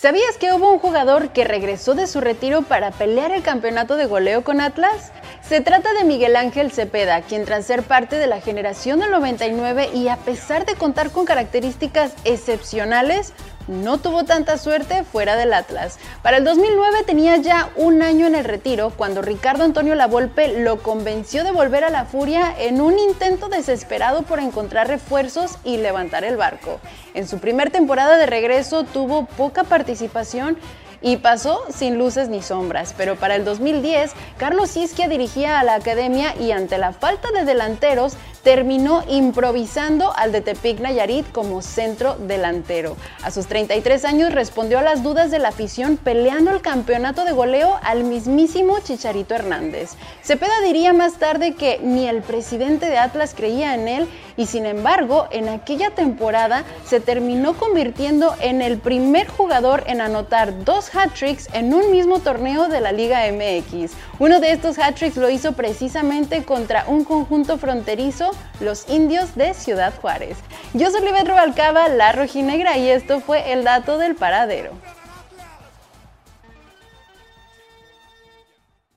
¿Sabías que hubo un jugador que regresó de su retiro para pelear el campeonato de goleo con Atlas? Se trata de Miguel Ángel Cepeda, quien tras ser parte de la generación del 99 y a pesar de contar con características excepcionales, no tuvo tanta suerte fuera del Atlas. Para el 2009 tenía ya un año en el retiro cuando Ricardo Antonio Lavolpe lo convenció de volver a la Furia en un intento desesperado por encontrar refuerzos y levantar el barco. En su primer temporada de regreso tuvo poca participación y pasó sin luces ni sombras, pero para el 2010 Carlos Isquia dirigía a la academia y ante la falta de delanteros terminó improvisando al de Tepic Nayarit como centro delantero. A sus 33 años respondió a las dudas de la afición peleando el campeonato de goleo al mismísimo Chicharito Hernández. Cepeda diría más tarde que ni el presidente de Atlas creía en él y sin embargo en aquella temporada se terminó convirtiendo en el primer jugador en anotar dos hat-tricks en un mismo torneo de la Liga MX. Uno de estos hat-tricks lo hizo precisamente contra un conjunto fronterizo, los indios de Ciudad Juárez. Yo soy Libet Rubalcaba, la rojinegra, y esto fue el dato del paradero.